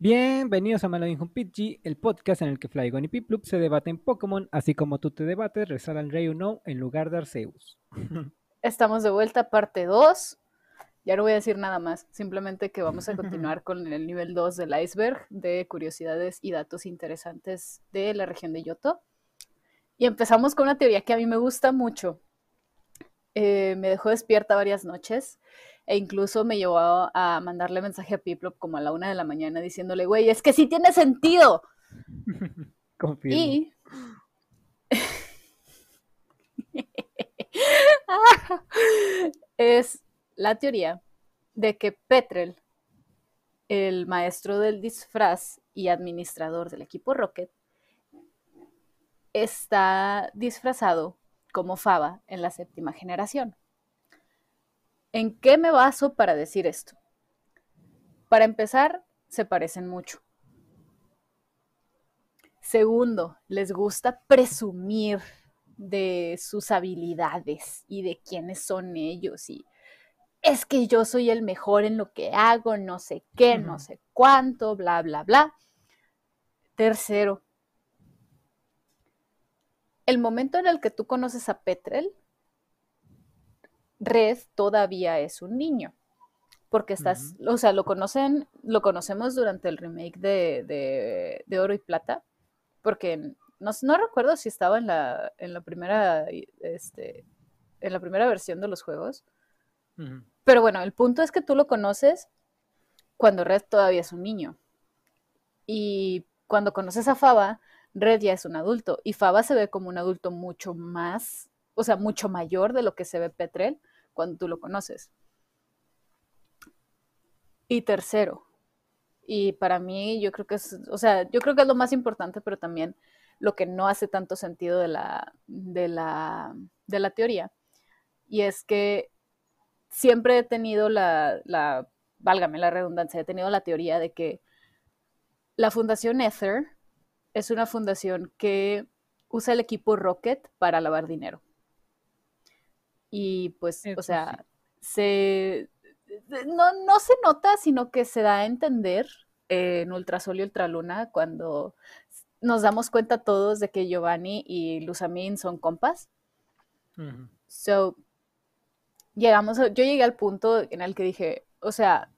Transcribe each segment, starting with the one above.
Bienvenidos a Melody Pidgey, el podcast en el que Flygon y Piplup se debaten Pokémon, así como tú te debates, resalan Rey No en lugar de Arceus. Estamos de vuelta, parte 2. Ya no voy a decir nada más, simplemente que vamos a continuar con el nivel 2 del iceberg de curiosidades y datos interesantes de la región de Yoto. Y empezamos con una teoría que a mí me gusta mucho. Eh, me dejó despierta varias noches e incluso me llevó a, mandarle mensaje a Piplop como a la una de la mañana diciéndole, güey, es que sí tiene sentido. Confirmo. Y... es la teoría de que Petrel, el maestro del disfraz y administrador del equipo Rocket, está disfrazado como Faba en la séptima generación. ¿En qué me baso para decir esto? Para empezar, se parecen mucho. Segundo, les gusta presumir de sus habilidades y de quiénes son ellos y es que yo soy el mejor en lo que hago, no sé qué, no sé cuánto, bla, bla, bla. Tercero, el momento en el que tú conoces a Petrel Red todavía es un niño. Porque estás, o sea, lo conocen, lo conocemos durante el remake de, de, Oro y Plata, porque no, no, recuerdo si estaba en la, en la primera, este, en la primera versión de los juegos. Pero bueno, el punto es que tú lo conoces cuando Red todavía es un niño. Y cuando conoces a Faba, Red ya es un adulto. Y Faba se ve como un adulto mucho más, o sea, mucho mayor de lo que se ve Petrel cuando tú lo conoces. Y tercero, y para mí yo creo que es, o sea, yo creo que es lo más importante, pero también lo que no hace tanto sentido de la, de la, de la teoría. Y es que siempre he tenido la, la, válgame la redundancia, he tenido la teoría de que la Fundación Ether es una fundación que usa el equipo Rocket para lavar dinero. Y pues, o sea, se no, no, se nota, sino que se da a entender en Ultrasol y Ultraluna cuando nos damos cuenta todos de que Giovanni y Luzamín son compas. So, llegamos, yo llegué al punto en el que dije, o sea,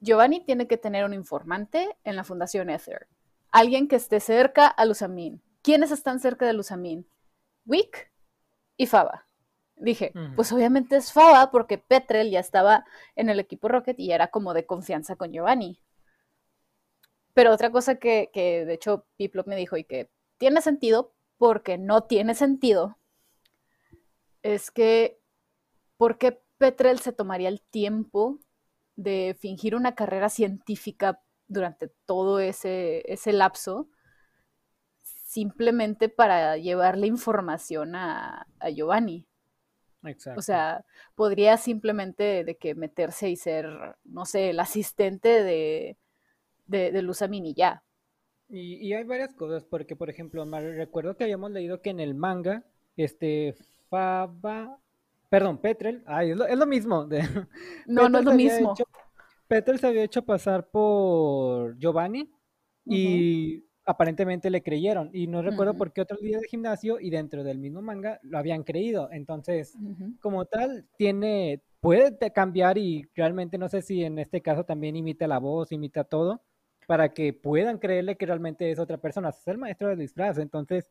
Giovanni tiene que tener un informante en la Fundación Ether. Alguien que esté cerca a Luzamín. ¿Quiénes están cerca de Luzamín? Wick y Faba. Dije, pues obviamente es Faba porque Petrel ya estaba en el equipo Rocket y era como de confianza con Giovanni. Pero otra cosa que, que de hecho Piplop me dijo y que tiene sentido porque no tiene sentido es que ¿por qué Petrel se tomaría el tiempo de fingir una carrera científica durante todo ese, ese lapso simplemente para llevarle información a, Giovanni. Exacto. O sea, podría simplemente de que meterse y ser, no sé, el asistente de, de, de y ya. Y, hay varias cosas, porque por ejemplo, recuerdo que habíamos leído que en el manga, este, Faba, perdón, Petrel, ay, es lo, mismo. no, no es lo mismo. Petrel se había hecho pasar por Giovanni y aparentemente le creyeron. Y no recuerdo por qué otro día de gimnasio y dentro del mismo manga lo habían creído. Entonces, como tal, tiene, puede cambiar y realmente no sé si en este caso también imita la voz, imita todo, para que puedan creerle que realmente es otra persona. Es el maestro del disfraz. Entonces,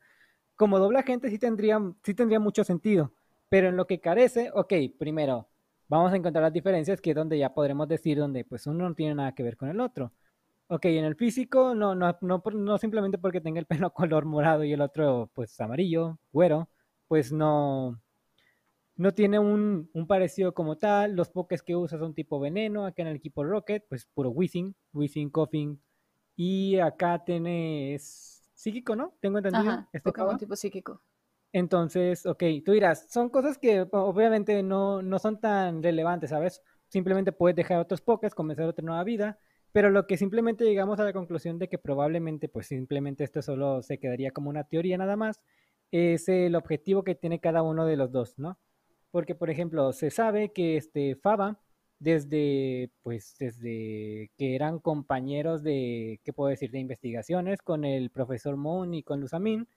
como dobla gente sí tendría, sí tendría mucho sentido. Pero en lo que carece, ok, primero, vamos a encontrar las diferencias, que es donde ya podremos decir donde pues uno no tiene nada que ver con el otro. Ok, en el físico, no, no, no, no simplemente porque tenga el pelo color morado y el otro, pues, amarillo, güero, pues no, no tiene un, parecido como tal. Los pokés que usa son tipo veneno. Acá en el equipo Rocket, pues puro Whizzing, Whizzing, Coughing. Y acá tiene es psíquico, ¿no? Tengo entendido. Ajá, este Pokémon tipo psíquico. Entonces, ok, tú dirás, son cosas que obviamente no, no son tan relevantes, ¿sabes? Simplemente puedes dejar otros pokés, comenzar otra nueva vida pero lo que simplemente llegamos a la conclusión de que probablemente, pues simplemente esto solo se quedaría como una teoría nada más, es el objetivo que tiene cada uno de los dos, ¿no? Porque, por ejemplo, se sabe que este Faba desde, pues, desde que eran compañeros de, ¿qué puedo decir?, de investigaciones con el profesor Moon y con Lusamin,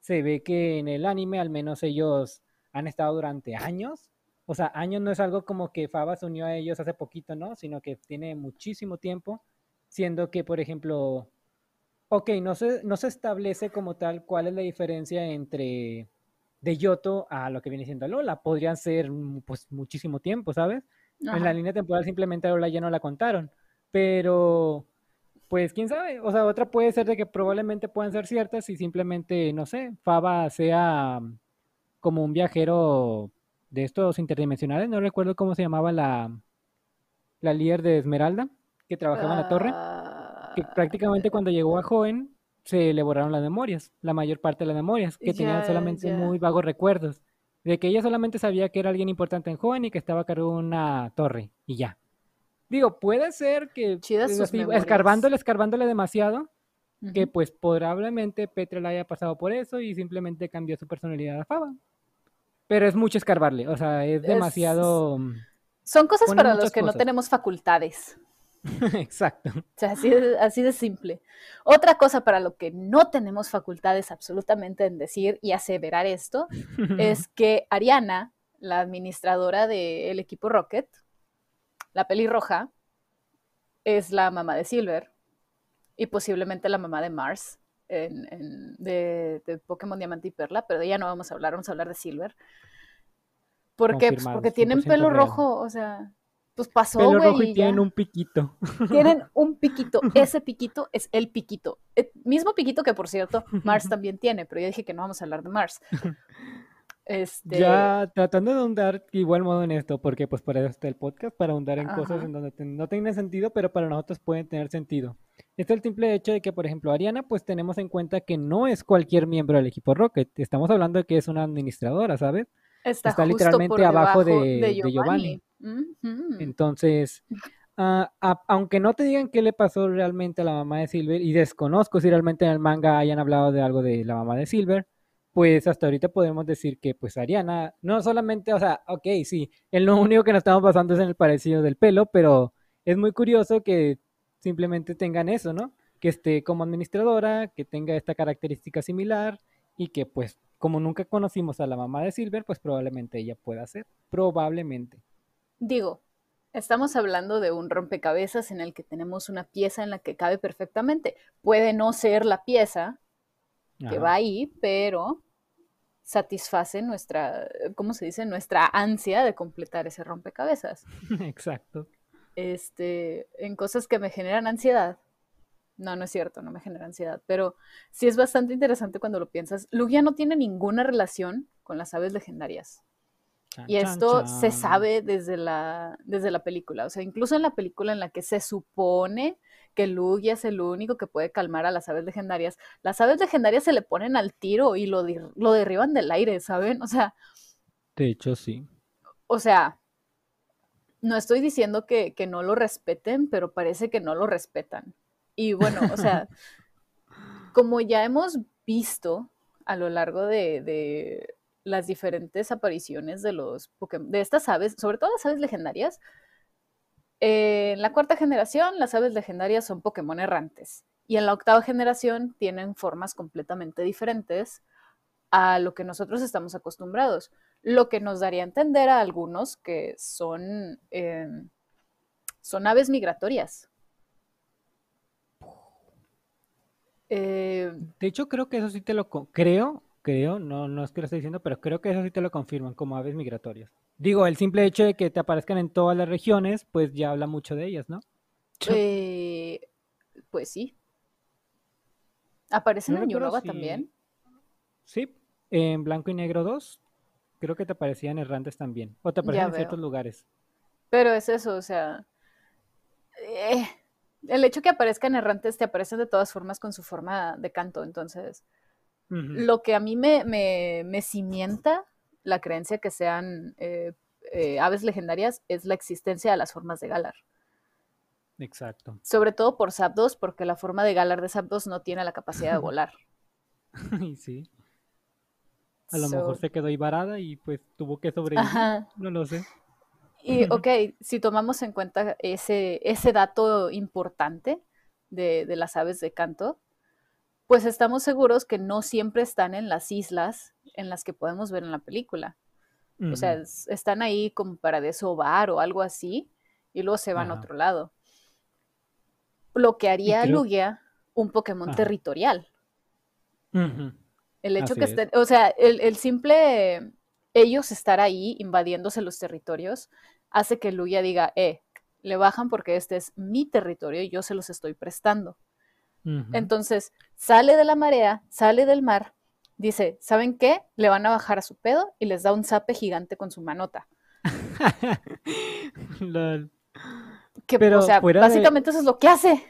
se ve que en el anime al menos ellos han estado durante años. O sea, años no es algo como que Faba se unió a ellos hace poquito, ¿no? Sino que tiene muchísimo tiempo, siendo que, por ejemplo, ok, no se, no se establece como tal cuál es la diferencia entre de Yoto a lo que viene siendo Lola. Podrían ser pues muchísimo tiempo, ¿sabes? En la línea temporal simplemente a Lola ya no la contaron. Pero, pues quién sabe. O sea, otra puede ser de que probablemente puedan ser ciertas y simplemente, no sé, Faba sea como un viajero de estos interdimensionales. No recuerdo cómo se llamaba la, la líder de Esmeralda que trabajaba en la torre. Que ah, prácticamente cuando llegó a Joven se le borraron las memorias, la mayor parte de las memorias, que tenían solamente muy vagos recuerdos de que ella solamente sabía que era alguien importante en joven y que estaba a cargo de una torre y ya. Digo, puede ser que escarbándole, escarbándole demasiado, que pues probablemente Petra la haya pasado por eso y simplemente cambió su personalidad a Faba. Pero es mucho escarbarle, o sea, es demasiado... Son cosas para los que no tenemos facultades. Exacto. O sea, así de, así de simple. Otra cosa para lo que no tenemos facultades absolutamente en decir y aseverar esto es que Ariana, la administradora del equipo Rocket, la pelirroja, es la mamá de Silver y posiblemente la mamá de Mars de, de, Pokémon Diamante y Perla, pero de ella no vamos a hablar, vamos a hablar de Silver. ¿Por qué? Pues porque tienen pelo rojo, o sea, pues pasó, güey. y tienen un piquito. Tienen un piquito. Ese piquito es el piquito. El eh, mismo piquito que, por cierto, Mars también tiene, pero ya dije que no vamos a hablar de Mars. Este... Ya tratando de ahondar igual modo en esto, porque pues para eso está el podcast, para ahondar en cosas en donde no tienen sentido, pero para nosotros pueden tener sentido. Es el simple hecho de que, por ejemplo, Ariana, pues tenemos en cuenta que no es cualquier miembro del equipo Rocket. Estamos hablando de que es una administradora, ¿sabes? Está, literalmente abajo de, Giovanni. Entonces, ah, aunque no te digan qué le pasó realmente a la mamá de Silver, y desconozco si realmente en el manga hayan hablado de algo de la mamá de Silver, pues hasta ahorita podemos decir que pues Ariana, no solamente, o sea, ok, sí, el lo único que nos estamos basando es en el parecido del pelo, pero es muy curioso que simplemente tengan eso, ¿no? Que esté como administradora, que tenga esta característica similar y que pues como nunca conocimos a la mamá de Silver, pues probablemente ella pueda ser, probablemente. Digo, estamos hablando de un rompecabezas en el que tenemos una pieza en la que cabe perfectamente. Puede no ser la pieza que va ahí, pero satisface nuestra, ¿cómo se dice? Nuestra ansia de completar ese rompecabezas. Exacto. Este, en cosas que me generan ansiedad. No, no es cierto, no me genera ansiedad, pero sí es bastante interesante cuando lo piensas. Lugia no tiene ninguna relación con las aves legendarias y esto se sabe desde la, desde la película. O sea, incluso en la película en la que se supone que Lugia es el único que puede calmar a las aves legendarias, las aves legendarias se le ponen al tiro y lo, lo derriban del aire, ¿saben? O sea. De hecho, sí. O sea, no estoy diciendo que, no lo respeten, pero parece que no lo respetan. Y bueno, o sea, como ya hemos visto a lo largo de las diferentes apariciones de los de estas aves, sobre todo las aves legendarias. en la cuarta generación, las aves legendarias son Pokémon errantes. Y en la octava generación tienen formas completamente diferentes a lo que nosotros estamos acostumbrados. Lo que nos daría a entender a algunos que son, em, son aves migratorias. Eh, de hecho, creo que eso sí te lo creo creo, no, no es que lo esté diciendo, pero creo que eso sí te lo confirman como aves migratorias. Digo, el simple hecho de que te aparezcan en todas las regiones, pues ya habla mucho de ellas, ¿no? Eh, pues sí. ¿Aparecen en Europa también? Sí, en Blanco y Negro 2, creo que te aparecían errantes también, o te aparecen en ciertos lugares. Pero es eso, o sea, eh, el hecho que aparezcan errantes te aparecen de todas formas con su forma de canto, entonces lo que a mí me, me, cimienta la creencia que sean eh, eh, aves legendarias es la existencia de las formas de Galar. Exacto. Sobre todo por Zapdos, porque la forma de Galar de Zapdos no tiene la capacidad de volar. sí. A lo mejor se quedó ahí varada y pues tuvo que sobrevivir. No lo sé. Y ok, si tomamos en cuenta ese, ese dato importante de, de, las aves de canto, pues estamos seguros que no siempre están en las islas en las que podemos ver en la película. O sea, están ahí como para desovar o algo así, y luego se van a otro lado. Lo que haría Lugia un Pokémon territorial. El hecho que estén, o sea, el, el, simple ellos estar ahí invadiéndose los territorios hace que Lugia diga, eh, le bajan porque este es mi territorio y yo se los estoy prestando. Entonces, sale de la marea, sale del mar, dice, ¿saben qué? Le van a bajar a su pedo y les da un zape gigante con su manota. Que, Pero o sea, básicamente eso es lo que hace.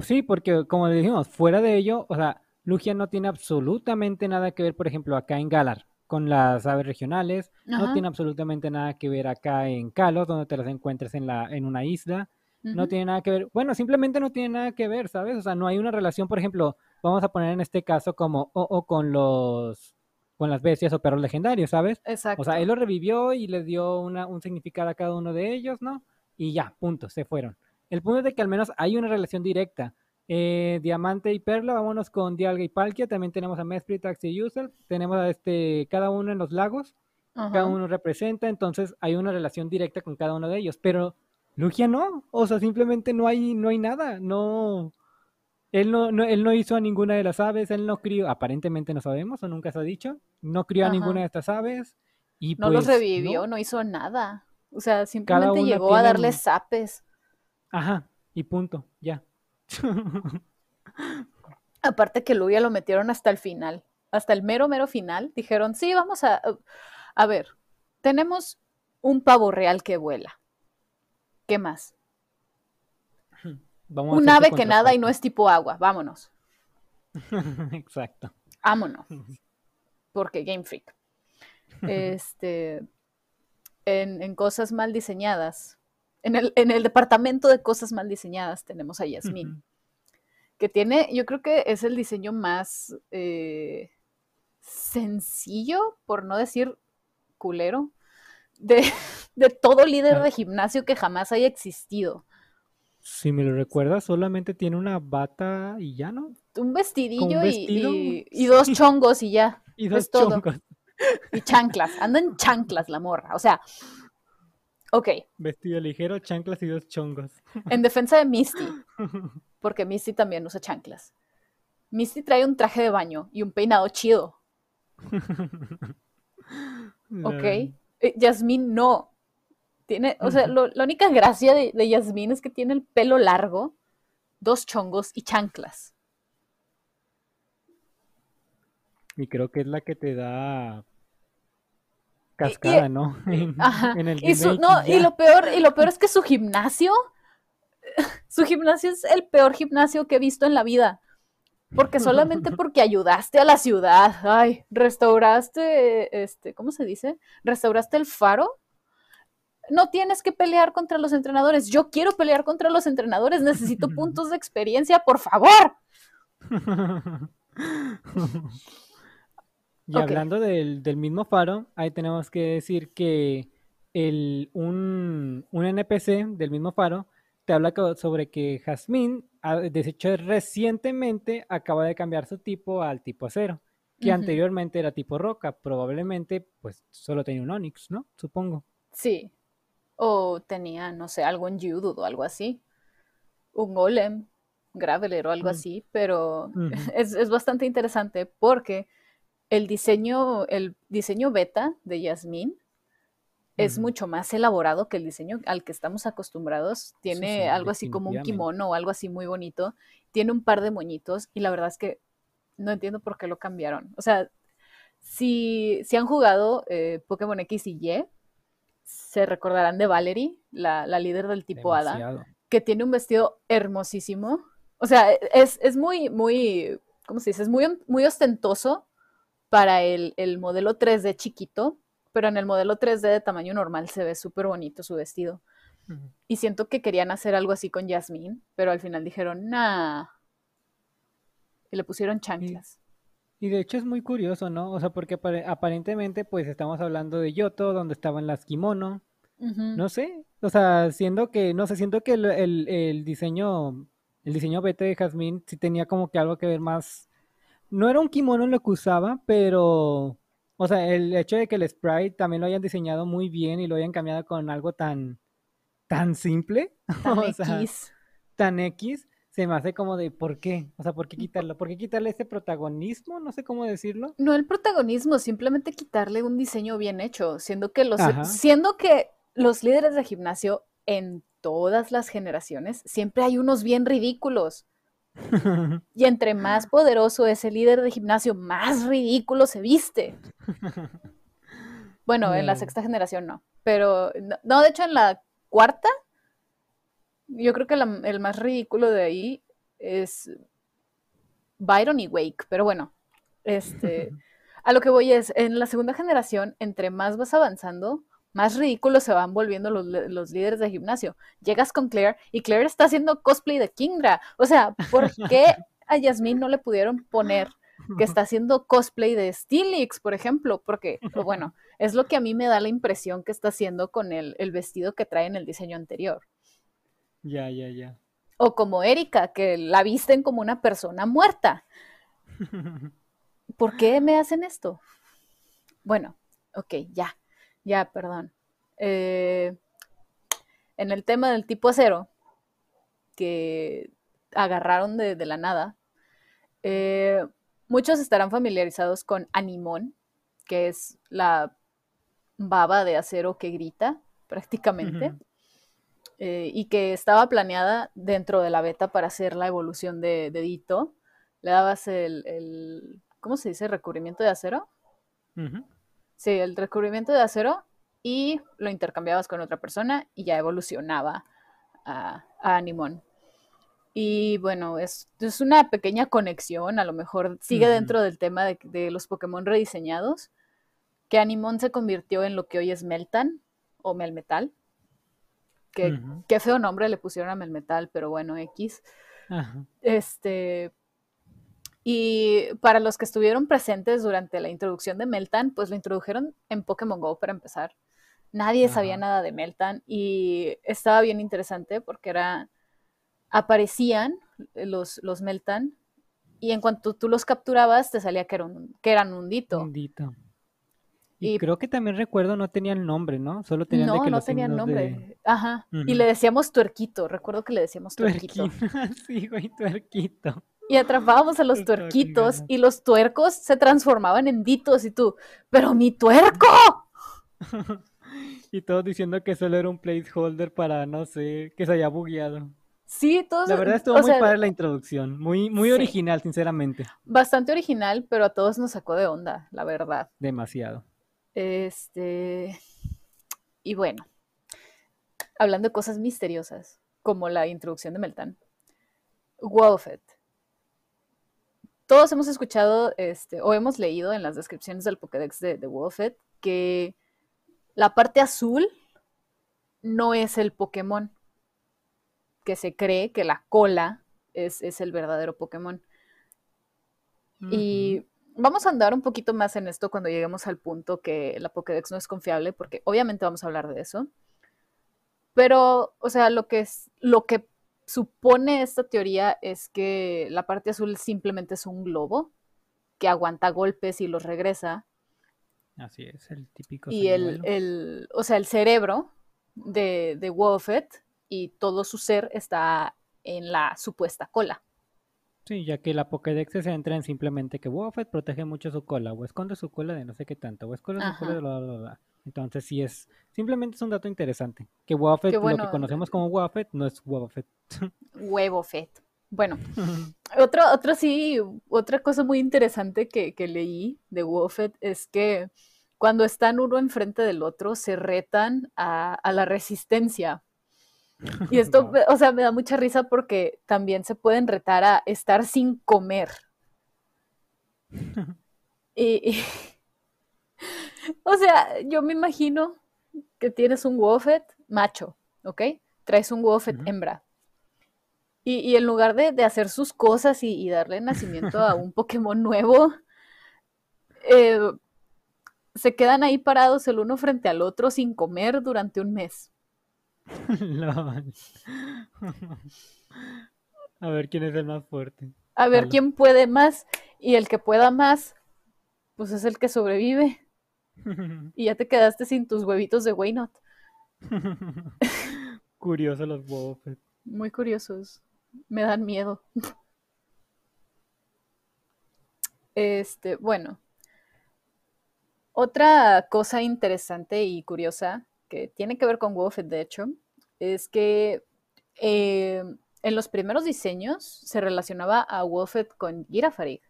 Sí, porque como dijimos, fuera de ello, o sea, Lugia no tiene absolutamente nada que ver, por ejemplo, acá en Galar con las aves regionales, no tiene absolutamente nada que ver acá en Kalos, donde te las encuentres en, la, en una isla, no tiene nada que ver, bueno, simplemente no tiene nada que ver, ¿sabes? O sea, no hay una relación, por ejemplo, vamos a poner en este caso como o, con los con las bestias o perros legendarios, ¿sabes? Exacto. O sea, él lo revivió y le dio una, un significado a cada uno de ellos, ¿no? Y ya, punto, se fueron. El punto es de que al menos hay una relación directa. Eh, Diamante y Perla, vámonos con Dialga y Palkia. También tenemos a Mesprit, Axi y User. Tenemos a este, cada uno en los lagos. Cada uno representa, entonces hay una relación directa con cada uno de ellos. Pero Lugia no. O sea, simplemente no hay, no hay nada. No. Él no, él no hizo a ninguna de las aves, él no crió, aparentemente no sabemos, o nunca se ha dicho, no crió a ninguna de estas aves. Y no los pues, revivió, no. hizo nada. O sea, simplemente llegó a darles zapes. Ajá, y punto, ya. Aparte que Luya lo metieron hasta el final, hasta el mero, mero final. Dijeron, sí, vamos a... A ver, tenemos un pavo real que vuela. ¿Qué más? un ave que nada y no es tipo agua. Vámonos. Exacto. Vámonos. Porque Game Freak. Este, en, en, cosas mal diseñadas, en el, en el, departamento de cosas mal diseñadas tenemos a Yasmin, que tiene, yo creo que es el diseño más eh, sencillo, por no decir culero, de, de todo líder ah. de gimnasio que jamás haya existido. Si me lo recuerdas, solamente tiene una bata y ya, ¿no? Un vestidillo y, y, dos chongos y ya. Y dos chongos. Y chanclas. Anda en chanclas la morra. O sea, ok. Vestido ligero, chanclas y dos chongos. En defensa de Misty. Porque Misty también usa chanclas. Misty trae un traje de baño y un peinado chido. ok. Eh, Yasmín no. Tiene, o sea, la única gracia de, de Yasmín es que tiene el pelo largo, dos chongos y chanclas. Y creo que es la que te da cascada, ¿no? ajá. y, no, y lo peor, y lo peor es que su gimnasio, su gimnasio es el peor gimnasio que he visto en la vida. Porque solamente porque ayudaste a la ciudad, ay, restauraste, este, ¿cómo se dice? Restauraste el faro no tienes que pelear contra los entrenadores. Yo quiero pelear contra los entrenadores. Necesito puntos de experiencia, por favor. Y hablando del, mismo faro, ahí tenemos que decir que el, un, NPC del mismo faro te habla sobre que Jasmine, de hecho recientemente, acaba de cambiar su tipo al tipo acero, que anteriormente era tipo roca. Probablemente, pues, solo tenía un Onix, ¿no? Supongo. Sí, o tenía, no sé, algo en Judud o algo así. Un golem, Graveler o algo mm. así, pero es, bastante interesante porque el diseño, el diseño beta de Yasmin es mucho más elaborado que el diseño al que estamos acostumbrados. Tiene algo así como un kimono o algo así muy bonito. Tiene un par de moñitos y la verdad es que no entiendo por qué lo cambiaron. O sea, si, si han jugado eh, Pokémon X y Y, se recordarán de Valerie, la, líder del tipo Hada, que tiene un vestido hermosísimo. O sea, es, muy, muy, ¿cómo se dice? Es muy, muy ostentoso para el, modelo 3D chiquito, pero en el modelo 3D de tamaño normal se ve súper bonito su vestido. Y siento que querían hacer algo así con Jasmine, pero al final dijeron, nah. Y le pusieron chanclas. Y de hecho es muy curioso, ¿no? O sea, porque aparentemente pues estamos hablando de Yoto, donde estaban las kimono, No sé, o sea, siendo que, no sé, siento que el, diseño, el diseño beta de Jasmine sí tenía como que algo que ver más, no era un kimono lo que usaba, pero, o sea, el hecho de que el sprite también lo hayan diseñado muy bien y lo hayan cambiado con algo tan, tan simple, tan X. tan X, se me hace como de ¿por qué? O sea, ¿por qué quitarlo? ¿Por qué quitarle ese protagonismo? No sé cómo decirlo. No el protagonismo, simplemente quitarle un diseño bien hecho, siendo que los siendo que los líderes de gimnasio en todas las generaciones siempre hay unos bien ridículos. Y entre más poderoso es el líder de gimnasio, más ridículo se viste. Bueno, en la sexta generación no, pero no, de hecho en la cuarta yo creo que el más ridículo de ahí es Byron y Wake, pero bueno, este, a lo que voy es, en la segunda generación, entre más vas avanzando, más ridículos se van volviendo los, líderes de gimnasio. Llegas con Claire y Claire está haciendo cosplay de Kingdra. O sea, ¿por qué a Yasmin no le pudieron poner que está haciendo cosplay de Steelix, por ejemplo? Porque, bueno, es lo que a mí me da la impresión que está haciendo con el, el vestido que trae en el diseño anterior. Ya, ya, ya. O como Erika, que la visten como una persona muerta. ¿Por qué me hacen esto? Bueno, ok, ya, ya, perdón. Eh, en el tema del tipo acero, que agarraron de, la nada, eh, muchos estarán familiarizados con Animón, que es la baba de acero que grita prácticamente. Eh, y que estaba planeada dentro de la beta para hacer la evolución de, Dito. Le dabas el, ¿cómo se dice? Recubrimiento de acero. Sí, el recubrimiento de acero y lo intercambiabas con otra persona y ya evolucionaba a, Animon. Y bueno, es, es, una pequeña conexión, a lo mejor sigue dentro del tema de, de, los Pokémon rediseñados, que Animon se convirtió en lo que hoy es Meltan o Melmetal. Qué feo nombre le pusieron a Melmetal, pero bueno, X. Este. Y para los que estuvieron presentes durante la introducción de Meltan, pues lo introdujeron en Pokémon Go para empezar. Nadie sabía nada de Meltan y estaba bien interesante porque era. Aparecían los, los Meltan y en cuanto tú los capturabas te salía que, era un, que eran un dito. Un dito. Y, creo que también recuerdo no tenían nombre, ¿no? Solo tenían no, no tenían nombre. Ajá. Y le decíamos tuerquito, recuerdo que le decíamos tuerquito. sí, güey, tuerquito. Y atrapábamos a los tuerquitos y los tuercos se transformaban en ditos y tú, pero mi tuerco. y todos diciendo que solo era un placeholder para, no sé, que se haya bugueado. Sí, todos. La verdad estuvo muy padre la introducción, muy, muy original, sinceramente. Bastante original, pero a todos nos sacó de onda, la verdad. Demasiado. Este. Y bueno, hablando de cosas misteriosas, como la introducción de Meltan. Wolfet. Todos hemos escuchado este, o hemos leído en las descripciones del Pokédex de, de Wolfet que la parte azul no es el Pokémon. Que se cree que la cola es, el verdadero Pokémon. Y vamos a andar un poquito más en esto cuando lleguemos al punto que la Pokédex no es confiable, porque obviamente vamos a hablar de eso. Pero, o sea, lo que es, lo que supone esta teoría es que la parte azul simplemente es un globo que aguanta golpes y los regresa. Así es, el típico. Y el, el, o sea, el cerebro de, de Wolfet y todo su ser está en la supuesta cola. Sí, ya que la Pokédex se centra en simplemente que Woffet protege mucho su cola, o esconde su cola de no sé qué tanto, o esconde su cola de bla, bla, bla. Entonces sí es, simplemente es un dato interesante. Que Woffet, lo que conocemos como Woffet, no es Woffet. Huevofet. Bueno, otro, otro sí, otra cosa muy interesante que, leí de Woffet es que cuando están uno enfrente del otro se retan a, a la resistencia y esto, o sea, me da mucha risa porque también se pueden retar a estar sin comer. y, o sea, yo me imagino que tienes un Woffet macho, ¿ok? Traes un Woffet hembra. Y, en lugar de, hacer sus cosas y, darle nacimiento a un Pokémon nuevo, eh, se quedan ahí parados el uno frente al otro sin comer durante un mes. A ver quién es el más fuerte. A ver quién puede más. Y el que pueda más, pues es el que sobrevive. y ya te quedaste sin tus huevitos de Waynot. Curiosos los huevos. Muy curiosos. Me dan miedo. Este, bueno. Otra cosa interesante y curiosa que tiene que ver con Wolfed, de hecho, es que eh, en los primeros diseños se relacionaba a Wolfed con Girafarig.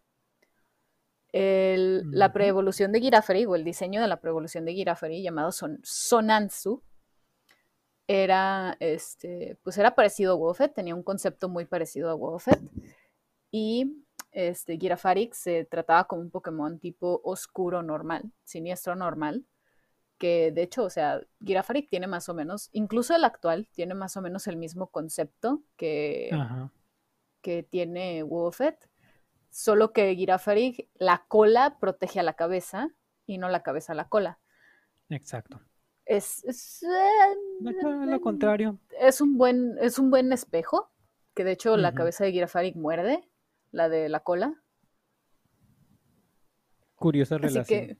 La preevolución de Girafarig, o el diseño de la preevolución de Girafarig, llamado Son, Sonansu, era, este, pues era parecido a Wolfed, tenía un concepto muy parecido a Wolfed. Y este, Girafarig se trataba como un Pokémon tipo oscuro normal, siniestro normal que de hecho, o sea, Girafarig tiene más o menos, incluso el actual, tiene más o menos el mismo concepto que, que tiene Wolfet, solo que Girafarig, la cola protege a la cabeza y no la cabeza a la cola. Exacto. Es, es eh, lo contrario. Es un buen, es un buen espejo, que de hecho la cabeza de Girafarig muerde, la de la cola. Curiosa relación.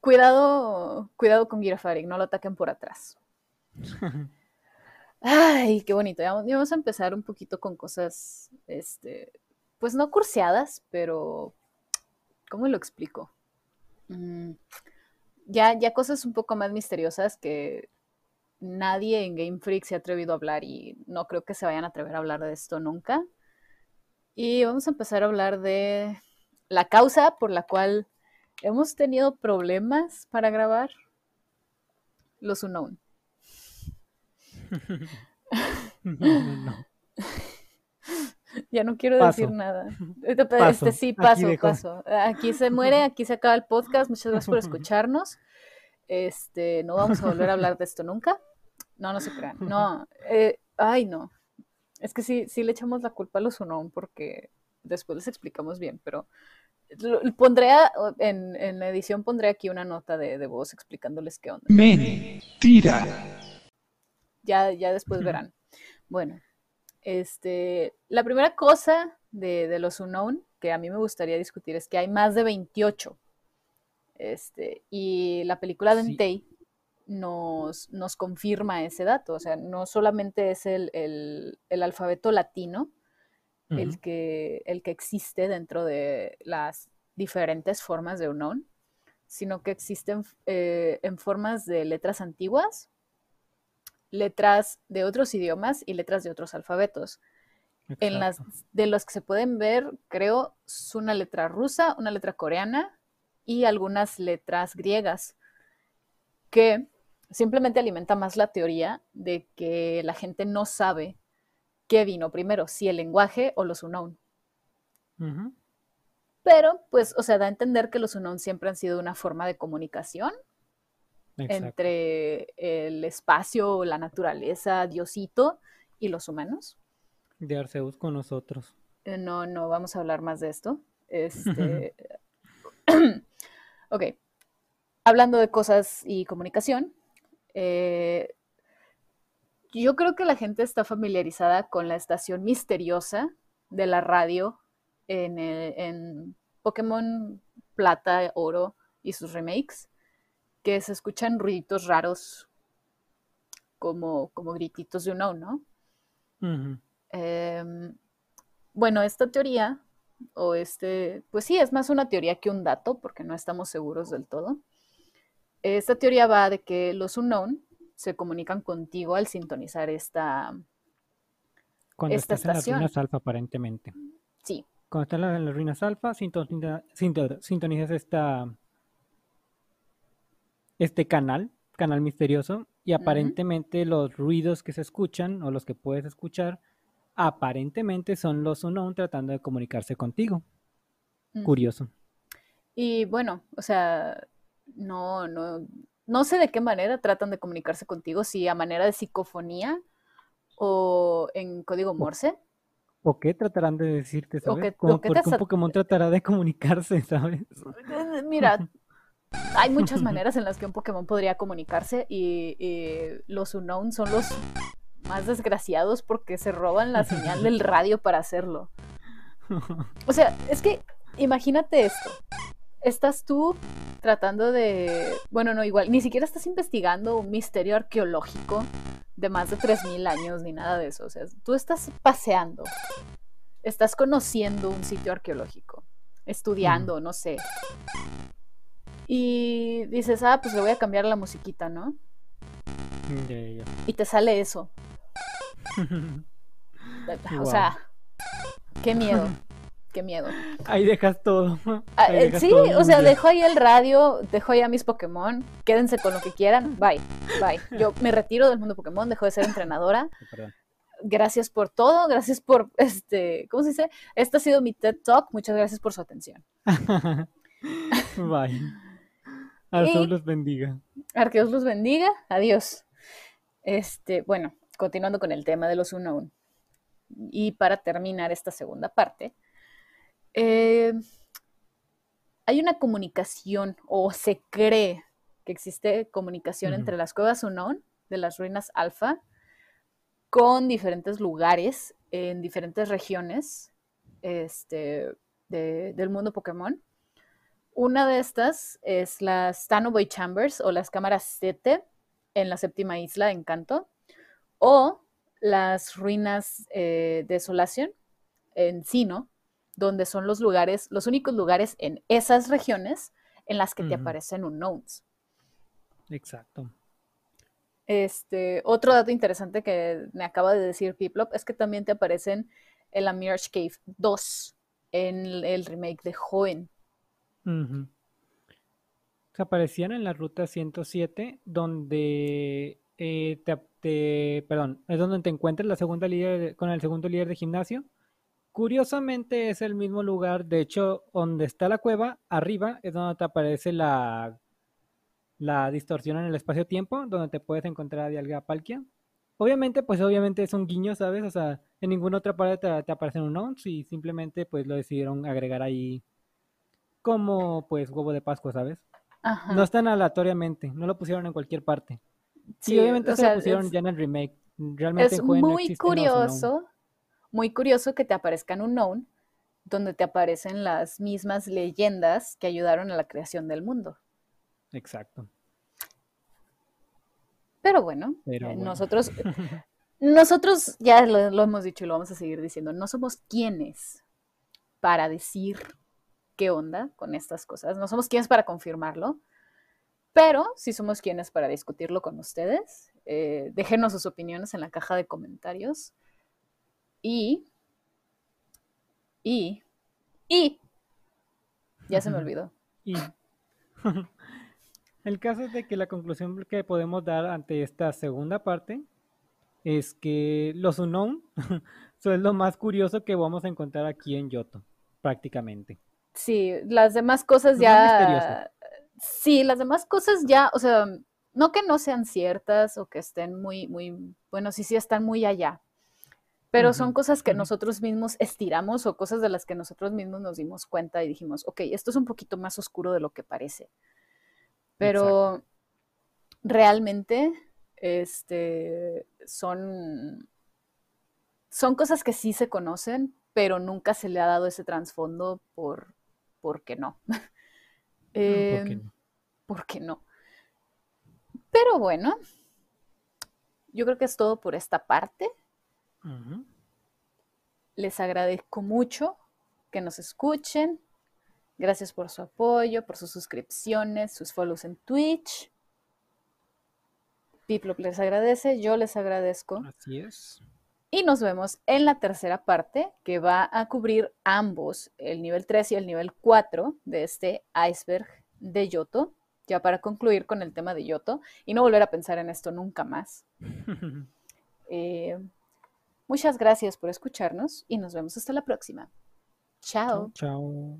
Cuidado, cuidado con Girafarig, no lo ataquen por atrás. Ay, qué bonito. Ya, vamos a empezar un poquito con cosas, este, pues no curseadas, pero ¿cómo lo explico? Mm, ya, ya cosas un poco más misteriosas que nadie en Game Freak se ha atrevido a hablar y no creo que se vayan a atrever a hablar de esto nunca. Y vamos a empezar a hablar de la causa por la cual hemos tenido problemas para grabar los unknown. ya no quiero decir nada. Este, sí, paso, paso. Aquí se muere, aquí se acaba el podcast. Muchas gracias por escucharnos. Este, no vamos a volver a hablar de esto nunca. No, no se crean. No, eh, ay, no. Es que sí, sí le echamos la culpa a los unknown porque después les explicamos bien, pero Pondré en, en, la edición pondré aquí una nota de, voz explicándoles qué onda. Mentira. Ya, ya después verán. Bueno, este, la primera cosa de, los unknown que a mí me gustaría discutir es que hay más de 28. Este, y la película de Entei nos, nos confirma ese dato. O sea, no solamente es el, el alfabeto latino, el, que, el que existe dentro de las diferentes formas de unknown, sino que existen eh, en formas de letras antiguas, letras de otros idiomas y letras de otros alfabetos. En las de los que se pueden ver, creo, es una letra rusa, una letra coreana y algunas letras griegas, que simplemente alimenta más la teoría de que la gente no sabe qué vino primero, si el lenguaje o los unknown. Pero, pues, o sea, da a entender que los unknown siempre han sido una forma de comunicación entre el espacio, la naturaleza, Diosito y los humanos. De Arceus con nosotros. Eh, no, no vamos a hablar más de esto. Este. ok. Hablando de cosas y comunicación, eh, yo creo que la gente está familiarizada con la estación misteriosa de la radio en, Pokémon Plata, Oro y sus remakes, que se escuchan ruiditos raros como, como grititos de uno, ¿no? Em, bueno, esta teoría, o este, pues sí, es más una teoría que un dato, porque no estamos seguros del todo. Esta teoría va de que los unknown se comunican contigo al sintonizar esta, Cuando estás en las ruinas alfa, aparentemente. Sí. Cuando estás en las ruinas alfa, sintonizas esta, este canal, canal misterioso, y aparentemente los ruidos que se escuchan o los que puedes escuchar, aparentemente son los unknown tratando de comunicarse contigo. Curioso. Y bueno, o sea, no, no, no sé de qué manera tratan de comunicarse contigo, si a manera de psicofonía o en código Morse. ¿O qué tratarán de decirte, sabes? Como porque un Pokémon tratará de comunicarse, ¿sabes? Mira, hay muchas maneras en las que un Pokémon podría comunicarse y, los Unknown son los más desgraciados porque se roban la señal del radio para hacerlo. O sea, es que imagínate esto. Estás tú tratando de... Bueno, no, igual, ni siquiera estás investigando un misterio arqueológico de más de 3.000 años ni nada de eso. O sea, tú estás paseando, estás conociendo un sitio arqueológico, estudiando, no sé. Y dices, ah, pues le voy a cambiar la musiquita, ¿no? Y te sale eso. o sea, qué miedo, qué miedo. Ahí dejas todo. Ah, eh, sí, o sea, dejo ahí el radio, dejo ahí a mis Pokémon, quédense con lo que quieran, bye, bye. Yo me retiro del mundo Pokémon, dejo de ser entrenadora. Gracias por todo, gracias por, este, ¿cómo se dice? Este ha sido mi TED Talk, muchas gracias por su atención. bye. Arceus los bendiga. Arceus los bendiga. Adiós. Este, bueno, continuando con el tema de los Unknown. Y para terminar esta segunda parte, eh, hay una comunicación, o se cree que existe comunicación entre las cuevas Unknown de las ruinas Alfa con diferentes lugares en diferentes regiones este, del mundo Pokémon. Una de estas es las Stanoboy Chambers o las cámaras 7 en la séptima isla de Encanto, o las ruinas eh, de Desolación en Sino, donde son los lugares, los únicos lugares en esas regiones en las que te aparecen unknowns. Exacto. Este, otro dato interesante que me acaba de decir Piplop es que también te aparecen en la Mirage Cave 2 en el remake de Joven. Se aparecían en la ruta 107, donde eh, te, perdón, es donde te encuentras la segunda líder, con el segundo líder de gimnasio. Curiosamente es el mismo lugar, de hecho, donde está la cueva, arriba es donde te aparece la, la distorsión en el espacio-tiempo, donde te puedes encontrar a Dialga Palkia. Obviamente, pues obviamente es un guiño, ¿sabes? O sea, en ninguna otra parte te, te aparecen un ounce y simplemente pues lo decidieron agregar ahí como pues huevo de Pascua, ¿sabes? No están aleatoriamente, no lo pusieron en cualquier parte. Sí, obviamente se lo pusieron ya en el remake. Realmente es muy curioso, muy curioso que te aparezcan un known donde te aparecen las mismas leyendas que ayudaron a la creación del mundo. Exacto. Pero bueno, eh, nosotros nosotros ya lo, hemos dicho y lo vamos a seguir diciendo, no somos quienes para decir qué onda con estas cosas. No somos quienes para confirmarlo, pero sí somos quienes para discutirlo con ustedes. Eh, déjenos sus opiniones en la caja de comentarios. Y, y, y, ya se me olvidó. Y. El caso es de que la conclusión que podemos dar ante esta segunda parte es que los unknown son lo más curioso que vamos a encontrar aquí en Yoto, prácticamente. Sí, las demás cosas ya. Sí, las demás cosas ya, o sea, no que no sean ciertas o que estén muy, muy, bueno, sí, sí están muy allá, pero son cosas que nosotros mismos estiramos o cosas de las que nosotros mismos nos dimos cuenta y dijimos, ok, esto es un poquito más oscuro de lo que parece. Pero realmente, este, son, son cosas que sí se conocen, pero nunca se le ha dado ese trasfondo por, ¿por qué no? eh, ¿Por qué no? Pero bueno, yo creo que es todo por esta parte. Les agradezco mucho que nos escuchen. Gracias por su apoyo, por sus suscripciones, sus follows en Twitch. Piplop les agradece, yo les agradezco. Así es. Y nos vemos en la tercera parte que va a cubrir ambos, el nivel 3 y el nivel 4 de este iceberg de Yoto, ya para concluir con el tema de Yoto y no volver a pensar en esto nunca más. Eh, muchas gracias por escucharnos y nos vemos hasta la próxima. Chao. Chao.